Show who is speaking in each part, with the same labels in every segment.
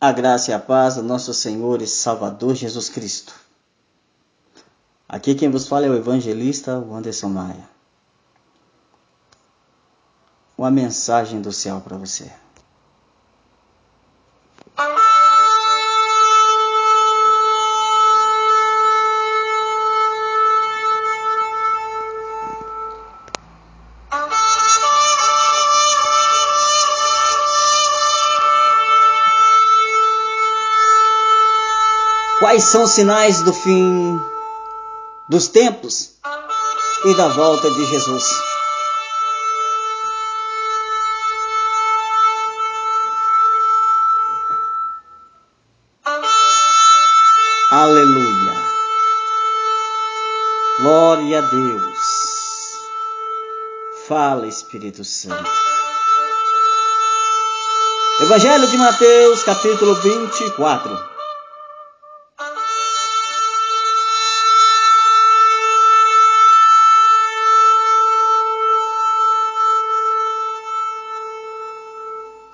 Speaker 1: A graça e a paz do nosso Senhor e Salvador Jesus Cristo. Aqui quem vos fala é o evangelista Anderson Maia. Uma mensagem do céu para você. Quais são os sinais do fim dos tempos e da volta de Jesus? Aleluia. Glória a Deus. Fala, Espírito Santo. Evangelho de Mateus, capítulo 24.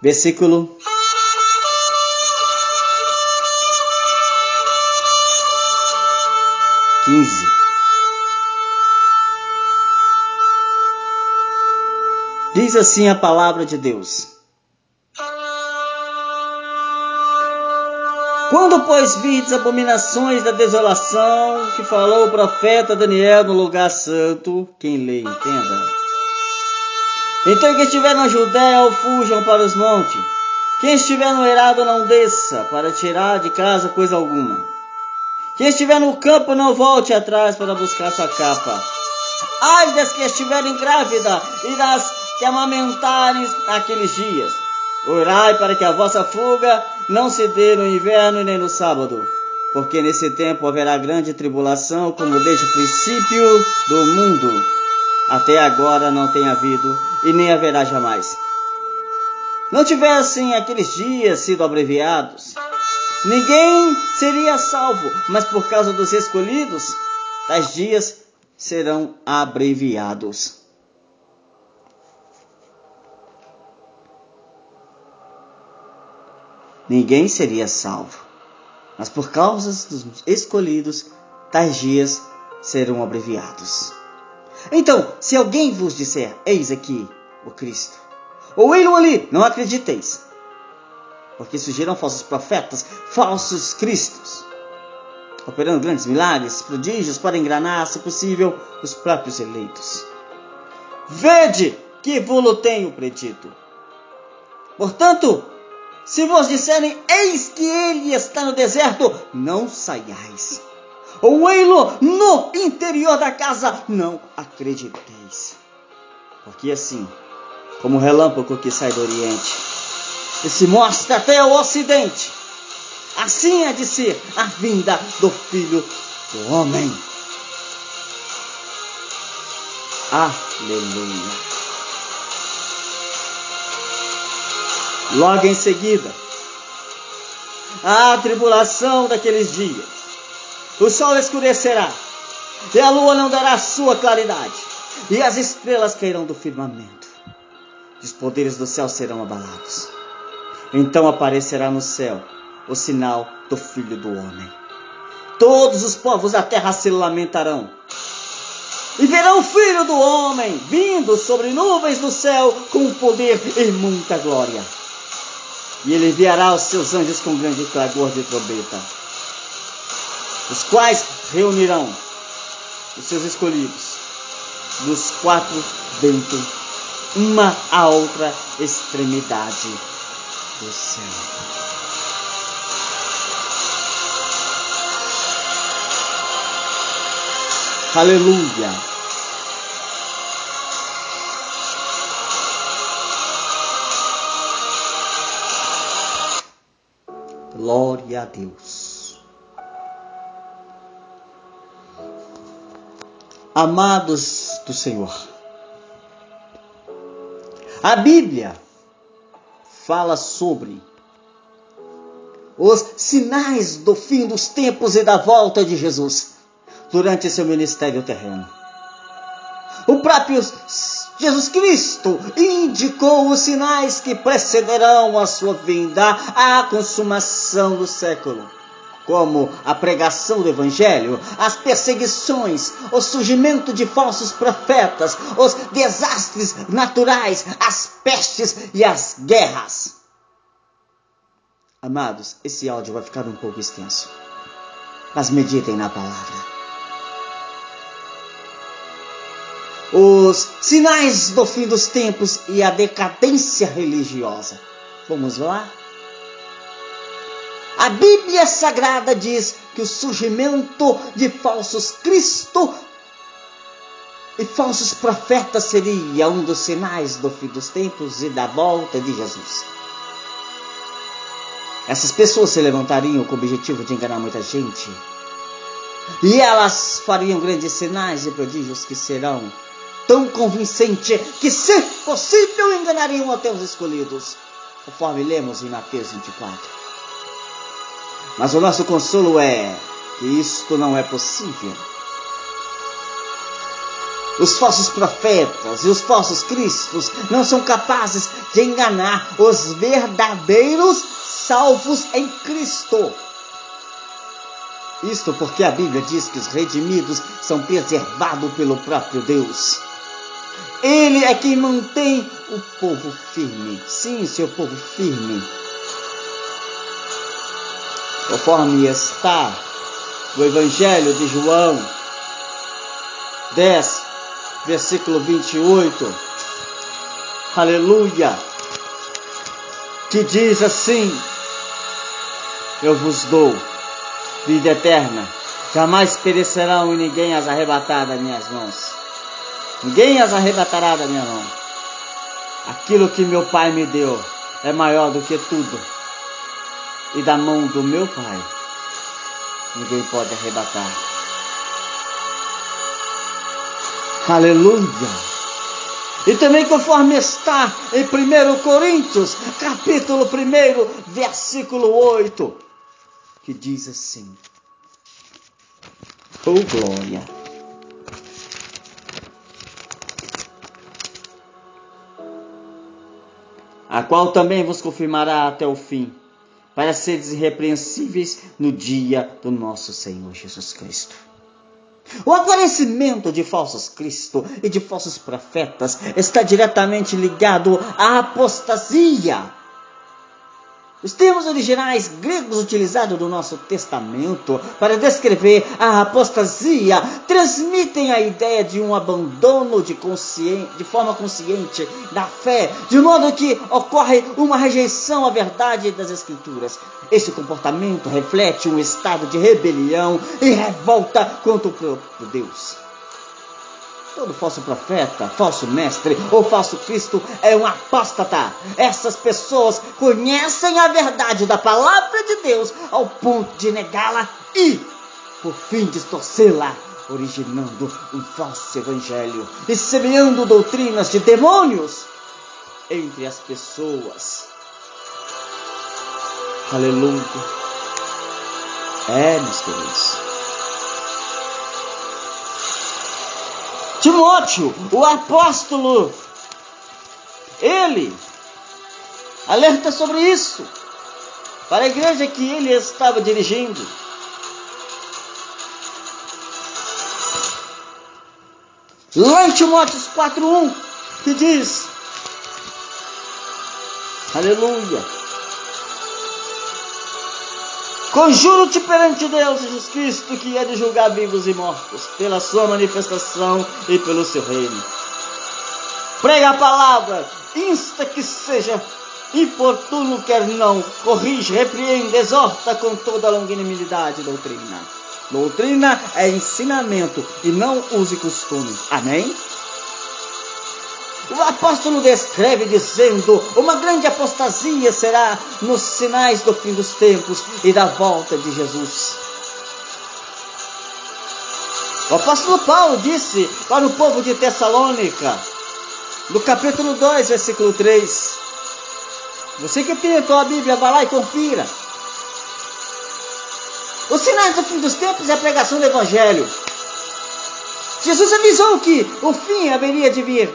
Speaker 1: Versículo quinze. Diz assim a palavra de Deus. Quando, pois, vides abominações da desolação que falou o profeta Daniel no lugar santo, quem lê entenda. Então quem estiver na Judéia, fujam para os montes. Quem estiver no eirado, não desça para tirar de casa coisa alguma. Quem estiver no campo, não volte atrás para buscar sua capa. Ai das que estiverem grávidas e das que amamentarem naqueles dias. Orai para que a vossa fuga não se dê no inverno nem no sábado, porque nesse tempo haverá grande tribulação, como desde o princípio do mundo até agora não tem havido e nem haverá jamais. Não tivessem aqueles dias sido abreviados, ninguém seria salvo, mas por causa dos escolhidos, tais dias serão abreviados. Ninguém seria salvo, mas por causa dos escolhidos, tais dias serão abreviados. Então, se alguém vos disser, eis aqui o Cristo, ou ele ali, não acrediteis. Porque surgiram falsos profetas, falsos cristos, operando grandes milagres, prodígios para enganar, se possível, os próprios eleitos. Vede que vos tenho predito. Portanto, se vos disserem, eis que ele está no deserto, não saiais ou ei-lo no interior da casa, não acrediteis. Porque assim, como o relâmpago que sai do Oriente e se mostra até o Ocidente, assim é de ser a vinda do Filho do Homem. Aleluia. Logo em seguida, a tribulação daqueles dias o sol escurecerá, e a lua não dará sua claridade, e as estrelas cairão do firmamento, e os poderes do céu serão abalados. Então aparecerá no céu o sinal do Filho do Homem. Todos os povos da terra se lamentarão. E verão o Filho do Homem vindo sobre nuvens do céu com poder e muita glória. E ele enviará os seus anjos com grande clagor de trombeta os quais reunirão os seus escolhidos dos quatro ventos, uma a outra extremidade do céu. Aleluia. Glória a Deus. Amados do Senhor. A Bíblia fala sobre os sinais do fim dos tempos e da volta de Jesus durante seu ministério terreno. O próprio Jesus Cristo indicou os sinais que precederão a sua vinda, a consumação do século, como a pregação do Evangelho, as perseguições, o surgimento de falsos profetas, os desastres naturais, as pestes e as guerras. Amados, esse áudio vai ficar um pouco extenso, mas meditem na palavra. os sinais do fim dos tempos e a decadência religiosa. Vamos lá? A Bíblia Sagrada diz que o surgimento de falsos Cristo e falsos profetas seria um dos sinais do fim dos tempos e da volta de Jesus. Essas pessoas se levantariam com o objetivo de enganar muita gente. E elas fariam grandes sinais e prodígios que serão tão convincente que, se possível, enganariam até os escolhidos, conforme lemos em Mateus 24. Mas o nosso consolo é que isto não é possível. Os falsos profetas e os falsos cristos não são capazes de enganar os verdadeiros salvos em Cristo. Isto porque a Bíblia diz que os redimidos são preservados pelo próprio Deus. Ele é quem mantém o povo firme. Sim, seu povo firme. Conforme está no Evangelho de João 10, versículo 28. Aleluia. Que diz assim: Eu vos dou vida eterna, jamais perecerão e ninguém as arrebatar das minhas mãos. Ninguém as arrebatará da minha mão. Aquilo que meu Pai me deu é maior do que tudo. E da mão do meu Pai, ninguém pode arrebatar. Aleluia! E também conforme está em 1 Coríntios, capítulo 1, versículo 8, que diz assim: Oh glória! a qual também vos confirmará até o fim, para seres irrepreensíveis no dia do nosso Senhor Jesus Cristo. O aparecimento de falsos Cristo e de falsos profetas está diretamente ligado à apostasia os termos originais gregos utilizados no nosso testamento para descrever a apostasia transmitem a ideia de um abandono de, de forma consciente da fé, de modo que ocorre uma rejeição à verdade das Escrituras. Esse comportamento reflete um estado de rebelião e revolta contra o próprio Deus. Todo falso profeta, falso mestre ou falso Cristo é um apóstata. Essas pessoas conhecem a verdade da palavra de Deus ao ponto de negá-la e, por fim, distorcê-la, originando um falso evangelho e semeando doutrinas de demônios entre as pessoas. Aleluia. É, meus queridos. Timóteo, o apóstolo, ele alerta sobre isso para a igreja que ele estava dirigindo. Lá em Timóteo 4:1, que diz: Aleluia. Conjuro-te perante Deus Jesus Cristo, que é de julgar vivos e mortos, pela sua manifestação e pelo seu reino. Prega a palavra, insta que seja importuno, quer não, corrige, repreende, exorta com toda a longanimidade doutrina. Doutrina é ensinamento e não use costume. Amém? O apóstolo descreve dizendo: uma grande apostasia será nos sinais do fim dos tempos e da volta de Jesus. O apóstolo Paulo disse para o povo de Tessalônica, no capítulo 2, versículo 3. Você que tem a Bíblia, vá lá e confira. Os sinais do fim dos tempos é a pregação do Evangelho. Jesus avisou que o fim haveria de vir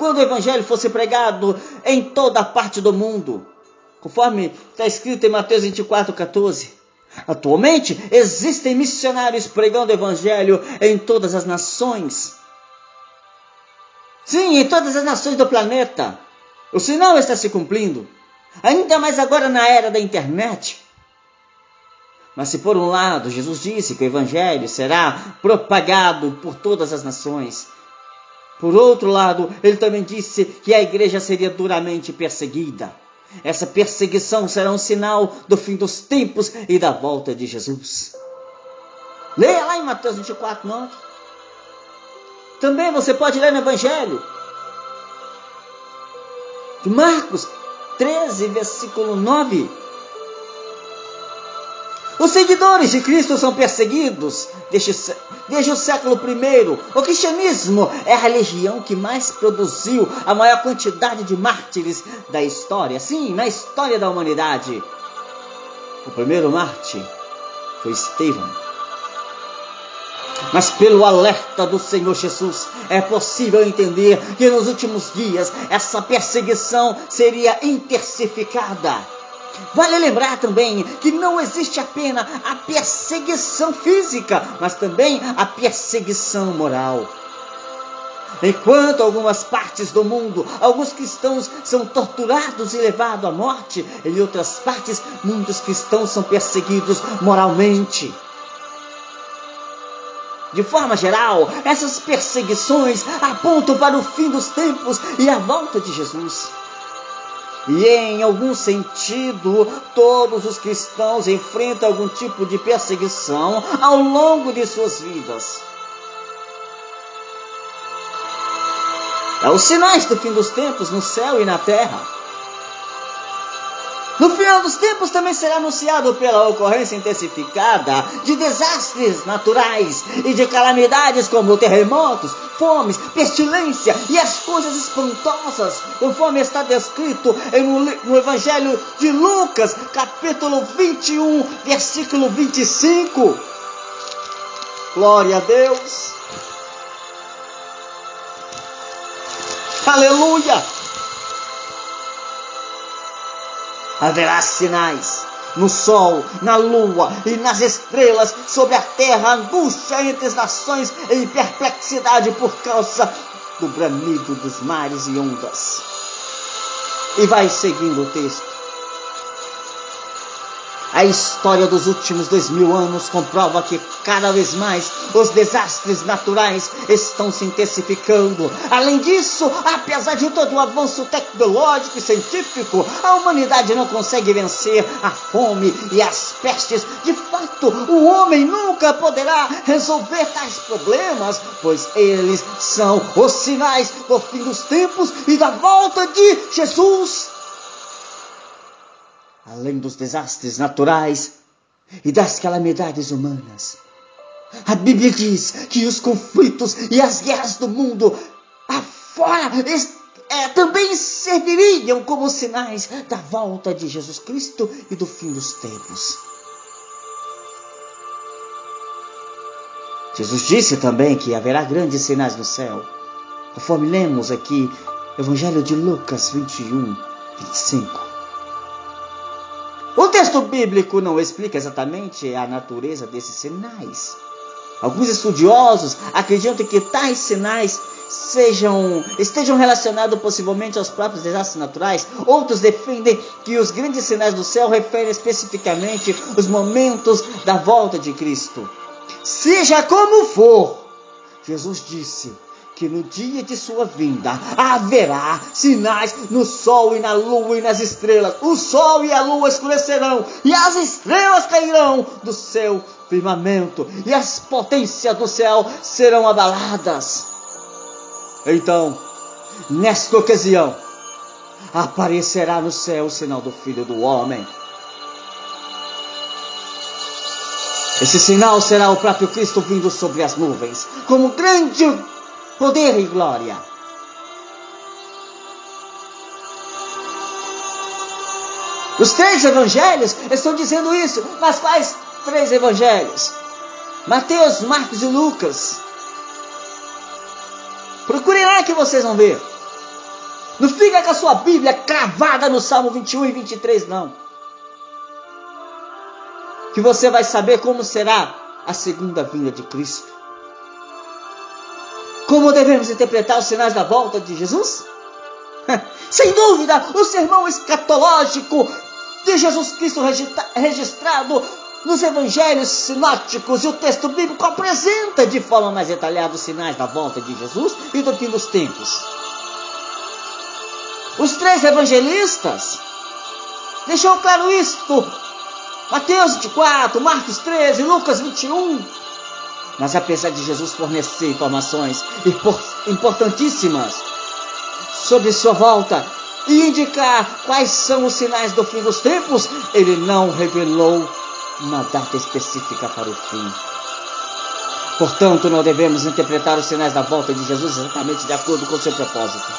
Speaker 1: quando o evangelho fosse pregado em toda parte do mundo, conforme está escrito em Mateus 24, 14. Atualmente existem missionários pregando o evangelho em todas as nações. Sim, em todas as nações do planeta. O sinal está se cumprindo. Ainda mais agora na era da internet. Mas se por um lado Jesus disse que o evangelho será propagado por todas as nações, por outro lado, ele também disse que a igreja seria duramente perseguida. Essa perseguição será um sinal do fim dos tempos e da volta de Jesus. Leia lá em Mateus 24, 9. Também você pode ler no Evangelho de Marcos 13, versículo 9. Os seguidores de Cristo são perseguidos desde, desde o século I. O cristianismo é a religião que mais produziu a maior quantidade de mártires da história. Sim, na história da humanidade. O primeiro mártir foi Estevão. Mas pelo alerta do Senhor Jesus, é possível entender que nos últimos dias essa perseguição seria intensificada Vale lembrar também que não existe apenas a perseguição física, mas também a perseguição moral. Enquanto algumas partes do mundo, alguns cristãos são torturados e levados à morte, em outras partes, muitos cristãos são perseguidos moralmente. De forma geral, essas perseguições apontam para o fim dos tempos e a volta de Jesus. E em algum sentido, todos os cristãos enfrentam algum tipo de perseguição ao longo de suas vidas. É os sinais do fim dos tempos no céu e na terra. No final dos tempos também será anunciado pela ocorrência intensificada de desastres naturais e de calamidades como terremotos, fomes, pestilência e as coisas espantosas, conforme está descrito no Evangelho de Lucas, capítulo 21, versículo 25. Glória a Deus. Aleluia! Haverá sinais no sol, na lua e nas estrelas, sobre a terra, angústia entre as nações e perplexidade por causa do bramido dos mares e ondas. E vai seguindo o texto. A história dos últimos dois mil anos comprova que cada vez mais os desastres naturais estão se intensificando. Além disso, apesar de todo o avanço tecnológico e científico, a humanidade não consegue vencer a fome e as pestes. De fato, o homem nunca poderá resolver tais problemas, pois eles são os sinais do fim dos tempos e da volta de Jesus além dos desastres naturais e das calamidades humanas. A Bíblia diz que os conflitos e as guerras do mundo afora é, também serviriam como sinais da volta de Jesus Cristo e do fim dos tempos. Jesus disse também que haverá grandes sinais no céu, conforme lemos aqui, Evangelho de Lucas 21, 25. O texto bíblico não explica exatamente a natureza desses sinais. Alguns estudiosos acreditam que tais sinais sejam, estejam relacionados possivelmente aos próprios desastres naturais. Outros defendem que os grandes sinais do céu referem especificamente os momentos da volta de Cristo. Seja como for, Jesus disse: que no dia de sua vinda haverá sinais no sol e na lua e nas estrelas. O sol e a lua escurecerão e as estrelas cairão do seu firmamento e as potências do céu serão abaladas. Então, nesta ocasião, aparecerá no céu o sinal do Filho do Homem. Esse sinal será o próprio Cristo vindo sobre as nuvens, como grande poder e glória. Os três evangelhos estão dizendo isso, mas quais três evangelhos? Mateus, Marcos e Lucas. Procurem lá que vocês vão ver. Não fica com a sua Bíblia cravada no Salmo 21 e 23, não. Que você vai saber como será a segunda vinda de Cristo. Como devemos interpretar os sinais da volta de Jesus? Sem dúvida, o sermão escatológico de Jesus Cristo registrado nos evangelhos sinóticos e o texto bíblico apresenta de forma mais detalhada os sinais da volta de Jesus e do fim dos tempos. Os três evangelistas deixou claro isto. Mateus 24, Marcos 13, Lucas 21. Mas apesar de Jesus fornecer informações importantíssimas sobre sua volta e indicar quais são os sinais do fim dos tempos, ele não revelou uma data específica para o fim. Portanto, não devemos interpretar os sinais da volta de Jesus exatamente de acordo com o seu propósito.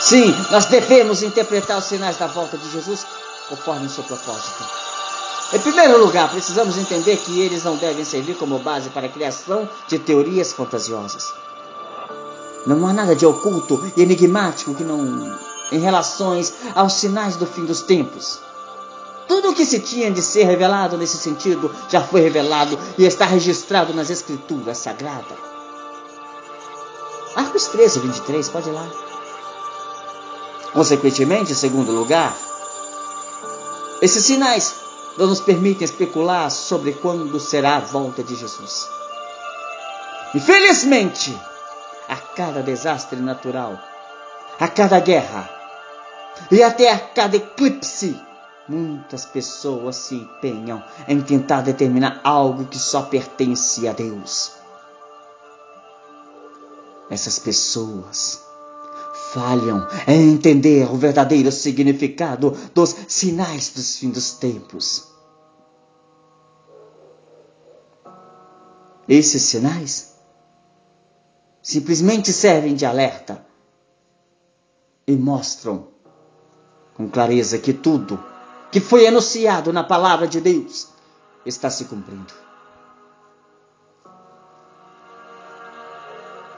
Speaker 1: Sim, nós devemos interpretar os sinais da volta de Jesus conforme o seu propósito. Em primeiro lugar, precisamos entender que eles não devem servir como base para a criação de teorias fantasiosas. Não há nada de oculto e enigmático que não em relações aos sinais do fim dos tempos. Tudo o que se tinha de ser revelado nesse sentido já foi revelado e está registrado nas Escrituras Sagradas. Marcos 13, 23, pode ir lá. Consequentemente, em segundo lugar, esses sinais não nos permitem especular sobre quando será a volta de Jesus. Infelizmente, a cada desastre natural, a cada guerra e até a cada eclipse Muitas pessoas se empenham em tentar determinar algo que só pertence a Deus. Essas pessoas falham em entender o verdadeiro significado dos sinais dos fins dos tempos. Esses sinais simplesmente servem de alerta e mostram com clareza que tudo que foi anunciado na palavra de Deus está se cumprindo.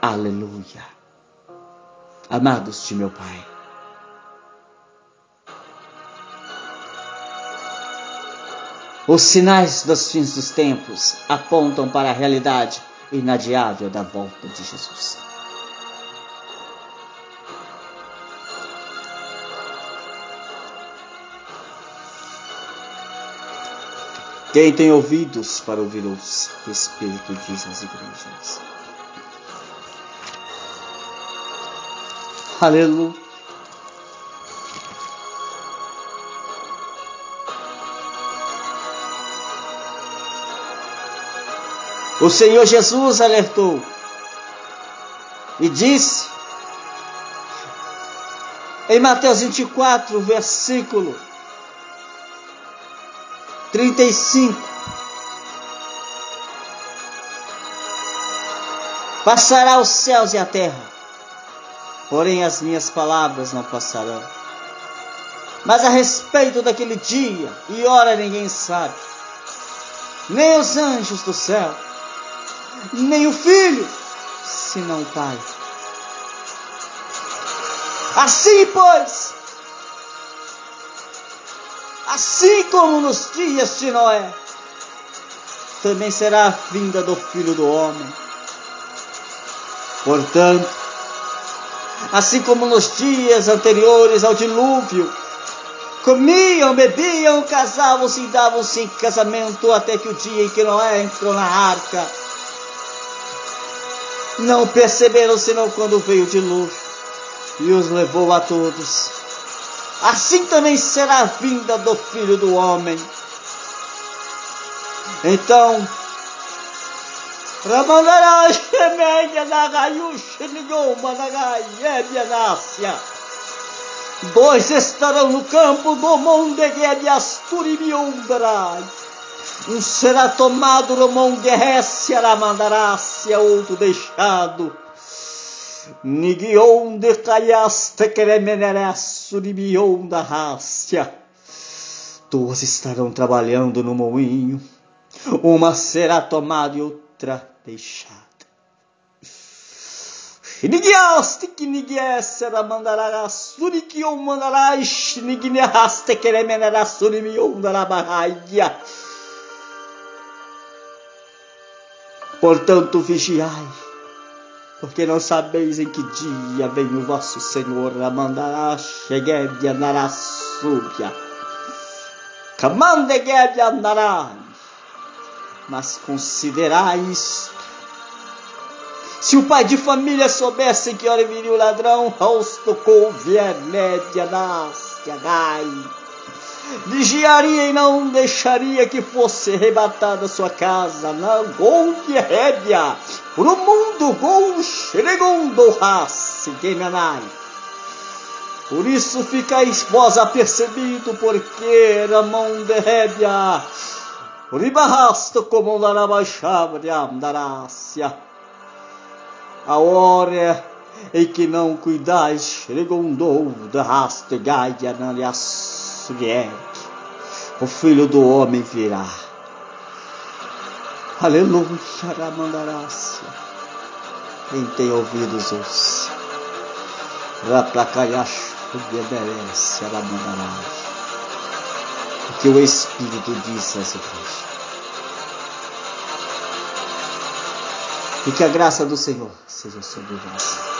Speaker 1: Aleluia. Amados de meu Pai. Os sinais dos fins dos tempos apontam para a realidade inadiável da volta de Jesus. Quem tem ouvidos para ouvir o Espírito diz às igrejas. Aleluia. O Senhor Jesus alertou e disse em Mateus 24, versículo 35. Passará os céus e a terra, porém as minhas palavras não passarão. Mas a respeito daquele dia e hora ninguém sabe, nem os anjos do céu, nem o filho, senão o Pai. Assim, pois, assim como nos dias de Noé, também será a vinda do Filho do Homem. Portanto, assim como nos dias anteriores ao dilúvio, comiam, bebiam, casavam-se e davam-se em casamento até que o dia em que Noé entrou na arca. Não perceberam senão quando veio o dilúvio e os levou a todos assim também será a vinda do Filho do Homem. Então, Ramandará Shemeia Nagayush Nigoma Nagayebia Nácia. Dois estarão no campo do Monte Gebiasturibiumbarai. Um será tomado no Monte Récia Ramandarácia, outro deixado Nigion de caiaste cremeneresso de bion da rácia. Duas estarão trabalhando no moinho, uma será tomada e outra deixada. Nigiaste que nigiesera mandará surikion mandará nigniaste keremenera surimion dará barraia. Portanto, vigiai, porque não sabeis em que dia vem o vosso Senhor a mandará cheguedia narasúbia. Camandeguedia andará. Mas considerai isto. Se o pai de família soubesse que hora viria o ladrão, rosto com média nas gai vigiaria e não deixaria que fosse arrebatada sua casa, não gongue rébia, por o mundo gon xeregondo race gemenai. Por isso ficais vós apercebido, porque era mão de rébia, ribarrasto como larabaixabria andarácia. A hora em que não cuidais, regondou da rasto gaia vier, o filho do homem virá. Aleluia, Ramandarácia. Quem tem ouvidos, ouça. Raplacaiacho, obedece, Ramandarácia. O que o Espírito disse às igrejas. E que a graça do Senhor seja sobre vós.